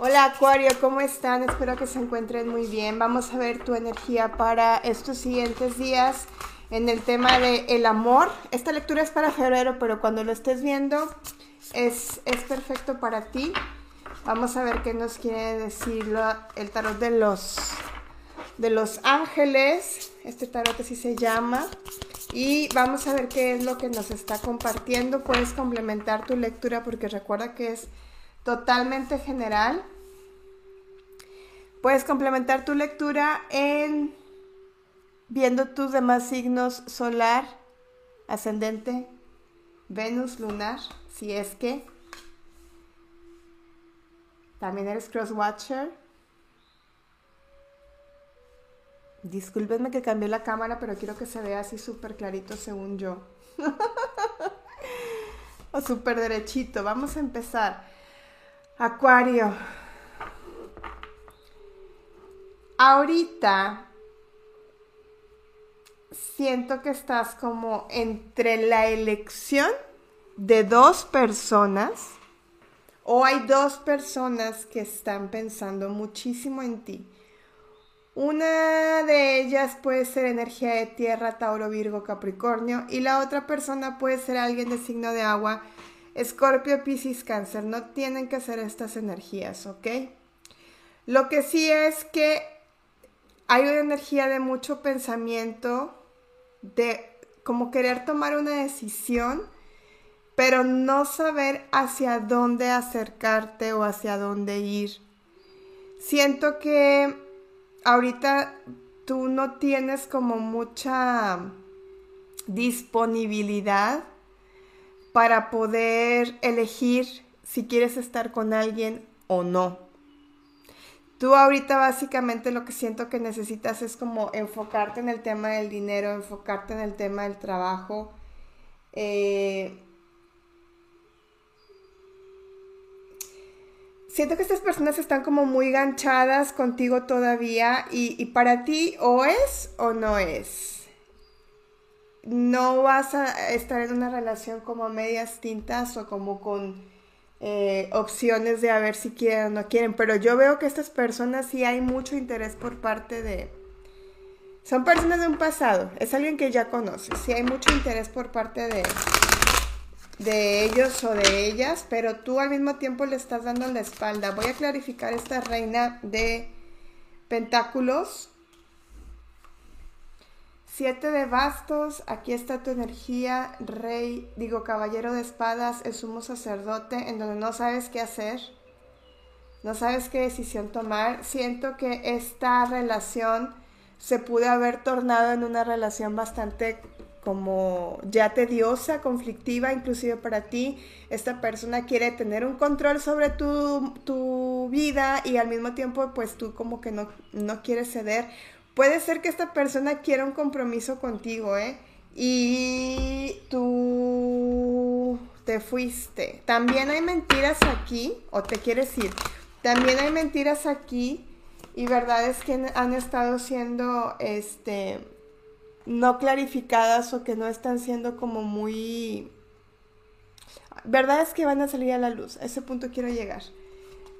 Hola Acuario, ¿cómo están? Espero que se encuentren muy bien. Vamos a ver tu energía para estos siguientes días en el tema de el amor. Esta lectura es para febrero, pero cuando lo estés viendo es, es perfecto para ti. Vamos a ver qué nos quiere decir el tarot de los, de los ángeles. Este tarot así se llama. Y vamos a ver qué es lo que nos está compartiendo. Puedes complementar tu lectura porque recuerda que es totalmente general. Puedes complementar tu lectura en viendo tus demás signos solar, ascendente, Venus, lunar, si es que también eres crosswatcher. Discúlpenme que cambié la cámara, pero quiero que se vea así súper clarito según yo. o súper derechito. Vamos a empezar. Acuario. Ahorita siento que estás como entre la elección de dos personas o hay dos personas que están pensando muchísimo en ti. Una de ellas puede ser energía de tierra, Tauro, Virgo, Capricornio y la otra persona puede ser alguien de signo de agua Escorpio, Piscis, Cáncer, no tienen que ser estas energías, ¿ok? Lo que sí es que hay una energía de mucho pensamiento, de como querer tomar una decisión, pero no saber hacia dónde acercarte o hacia dónde ir. Siento que ahorita tú no tienes como mucha disponibilidad para poder elegir si quieres estar con alguien o no. Tú ahorita básicamente lo que siento que necesitas es como enfocarte en el tema del dinero, enfocarte en el tema del trabajo. Eh, siento que estas personas están como muy ganchadas contigo todavía y, y para ti o es o no es no vas a estar en una relación como a medias tintas o como con eh, opciones de a ver si quieren o no quieren, pero yo veo que estas personas sí hay mucho interés por parte de... Son personas de un pasado, es alguien que ya conoces, sí hay mucho interés por parte de, de ellos o de ellas, pero tú al mismo tiempo le estás dando la espalda. Voy a clarificar esta reina de pentáculos Siete de bastos, aquí está tu energía, rey, digo, caballero de espadas, el sumo sacerdote, en donde no sabes qué hacer, no sabes qué decisión tomar. Siento que esta relación se pudo haber tornado en una relación bastante como ya tediosa, conflictiva, inclusive para ti. Esta persona quiere tener un control sobre tu, tu vida y al mismo tiempo pues tú como que no, no quieres ceder Puede ser que esta persona quiera un compromiso contigo, ¿eh? Y tú te fuiste. También hay mentiras aquí, o te quieres ir. También hay mentiras aquí y verdades que han estado siendo, este, no clarificadas o que no están siendo como muy... Verdades que van a salir a la luz. A ese punto quiero llegar.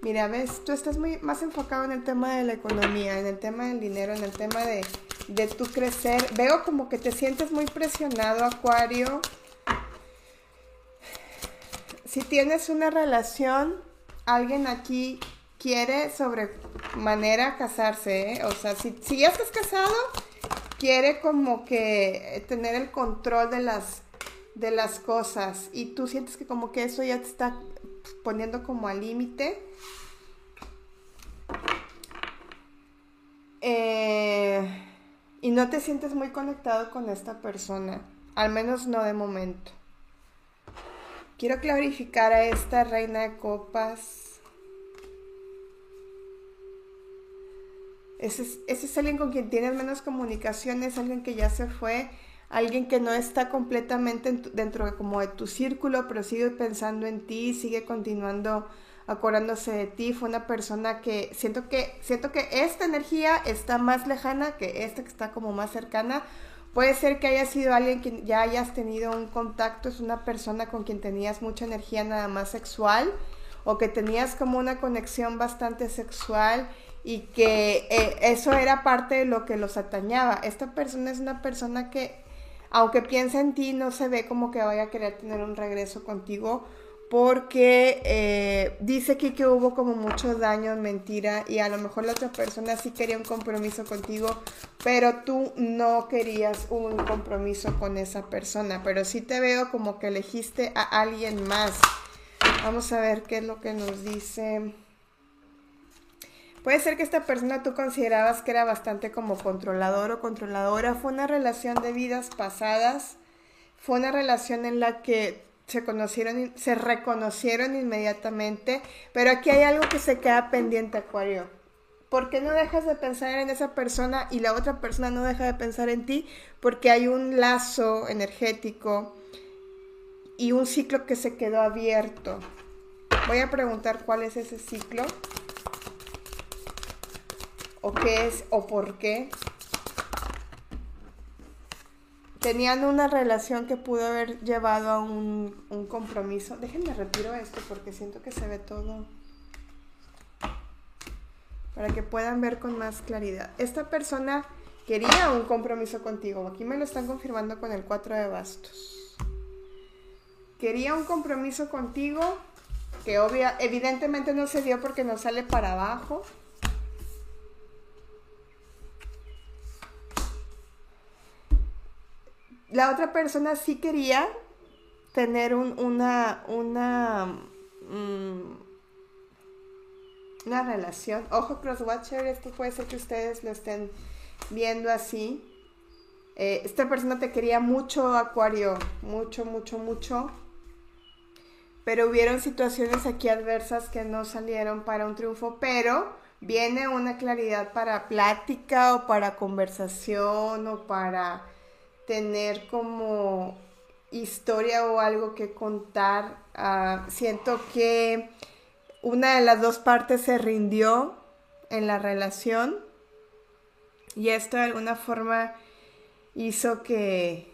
Mira, ves, tú estás muy más enfocado en el tema de la economía, en el tema del dinero, en el tema de, de tu crecer. Veo como que te sientes muy presionado, Acuario. Si tienes una relación, alguien aquí quiere sobre manera casarse, ¿eh? O sea, si, si ya estás casado, quiere como que tener el control de las, de las cosas y tú sientes que como que eso ya te está poniendo como al límite. Eh, y no te sientes muy conectado con esta persona, al menos no de momento. Quiero clarificar a esta reina de copas. Ese es, ese es alguien con quien tienes menos comunicación, es alguien que ya se fue alguien que no está completamente dentro de, como de tu círculo, pero sigue pensando en ti, sigue continuando acordándose de ti, fue una persona que siento que siento que esta energía está más lejana que esta que está como más cercana. Puede ser que haya sido alguien que ya hayas tenido un contacto, es una persona con quien tenías mucha energía nada más sexual o que tenías como una conexión bastante sexual y que eh, eso era parte de lo que los atañaba. Esta persona es una persona que, aunque piensa en ti, no se ve como que vaya a querer tener un regreso contigo porque eh, dice aquí que hubo como mucho daño en mentira y a lo mejor la otra persona sí quería un compromiso contigo, pero tú no querías un compromiso con esa persona, pero sí te veo como que elegiste a alguien más. Vamos a ver qué es lo que nos dice. Puede ser que esta persona tú considerabas que era bastante como controlador o controladora. Fue una relación de vidas pasadas. Fue una relación en la que se conocieron, se reconocieron inmediatamente, pero aquí hay algo que se queda pendiente, Acuario. ¿Por qué no dejas de pensar en esa persona y la otra persona no deja de pensar en ti? Porque hay un lazo energético y un ciclo que se quedó abierto. Voy a preguntar cuál es ese ciclo, o qué es, o por qué tenían una relación que pudo haber llevado a un, compromiso. Déjenme retiro esto porque siento que se ve todo. Para que puedan ver con más claridad. Esta persona quería un compromiso contigo. Aquí me lo están confirmando con el 4 de bastos. Quería un compromiso contigo que obvia, evidentemente no se dio porque no sale para abajo. La otra persona sí quería tener una, una, mm, una relación. Ojo, Crosswatcher, esto puede ser que ustedes lo estén viendo así. Eh, esta persona te quería mucho, Acuario, mucho, mucho, mucho. Pero hubieron situaciones aquí adversas que no salieron para un triunfo, pero viene una claridad para plática o para conversación o para tener como historia o algo que contar. Ah, siento que una de las dos partes se rindió en la relación y esto de alguna forma hizo que,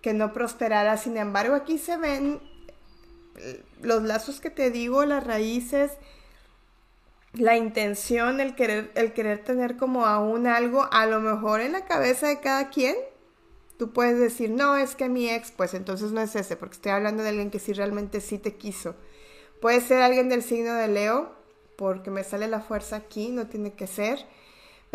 que no prosperara. Sin embargo, aquí se ven los lazos que te digo, las raíces, la intención, el querer, el querer tener como aún algo, a lo mejor en la cabeza de cada quien, Tú puedes decir, no, es que mi ex, pues entonces no es ese, porque estoy hablando de alguien que sí realmente sí te quiso. Puede ser alguien del signo de Leo, porque me sale la fuerza aquí, no tiene que ser.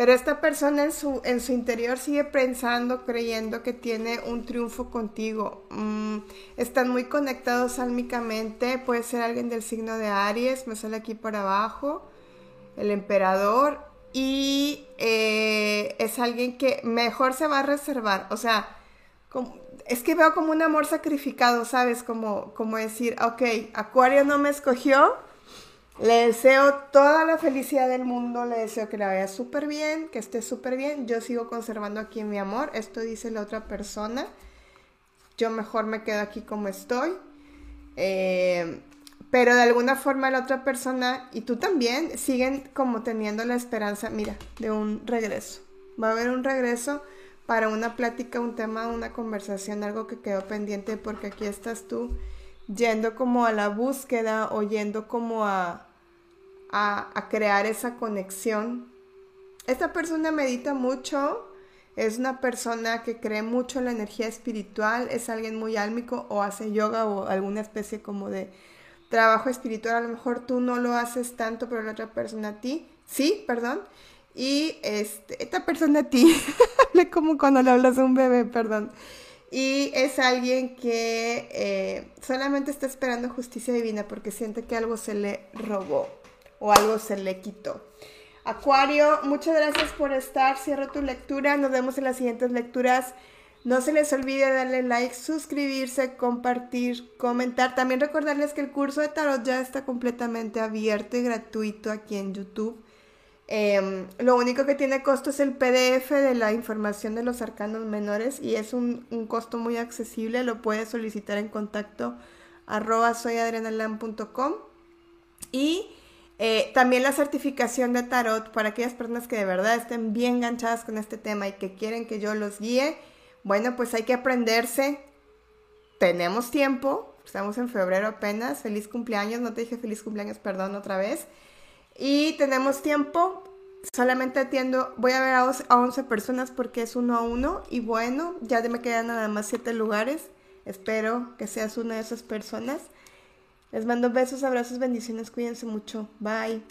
Pero esta persona en su, en su interior sigue pensando, creyendo que tiene un triunfo contigo. Mm, están muy conectados álmicamente. Puede ser alguien del signo de Aries, me sale aquí por abajo. El emperador y eh, es alguien que mejor se va a reservar. O sea, es que veo como un amor sacrificado, ¿sabes? Como, como decir, ok, Acuario no me escogió, le deseo toda la felicidad del mundo, le deseo que la vaya súper bien, que esté súper bien, yo sigo conservando aquí mi amor, esto dice la otra persona, yo mejor me quedo aquí como estoy. Eh, pero de alguna forma la otra persona y tú también siguen como teniendo la esperanza, mira, de un regreso. Va a haber un regreso para una plática, un tema, una conversación, algo que quedó pendiente porque aquí estás tú yendo como a la búsqueda o yendo como a, a, crear esa conexión. Esta persona medita mucho, es una persona que cree mucho en la energía espiritual, es alguien muy álmico o hace yoga o alguna especie como de trabajo espiritual, a lo mejor tú no lo haces tanto, pero la otra persona a ti, sí, perdón. Y este, esta persona a ti, como cuando le hablas a un bebé, perdón. Y es alguien que eh, solamente está esperando justicia divina porque siente que algo se le robó o algo se le quitó. Acuario, muchas gracias por estar. Cierro tu lectura. Nos vemos en las siguientes lecturas. No se les olvide darle like, suscribirse, compartir, comentar. También recordarles que el curso de tarot ya está completamente abierto y gratuito aquí en YouTube. Em, lo único que tiene costo es el PDF de la información de los arcanos menores y es un, costo muy accesible. Lo puedes solicitar en contacto arroba soyadrenalan.com y eh, también la certificación de tarot para aquellas personas que de verdad estén bien enganchadas con este tema y que quieren que yo los guíe bueno, pues hay que aprenderse. Tenemos tiempo, Estamos en febrero apenas. Feliz cumpleaños. No te dije feliz cumpleaños, perdón, otra vez. Y tenemos tiempo. Solamente atiendo, voy a ver a 11 personas porque es uno a uno. Y bueno, ya me quedan nada más 7 lugares. Espero que seas una de esas personas. Les mando besos, abrazos, bendiciones. Cuídense mucho. Bye.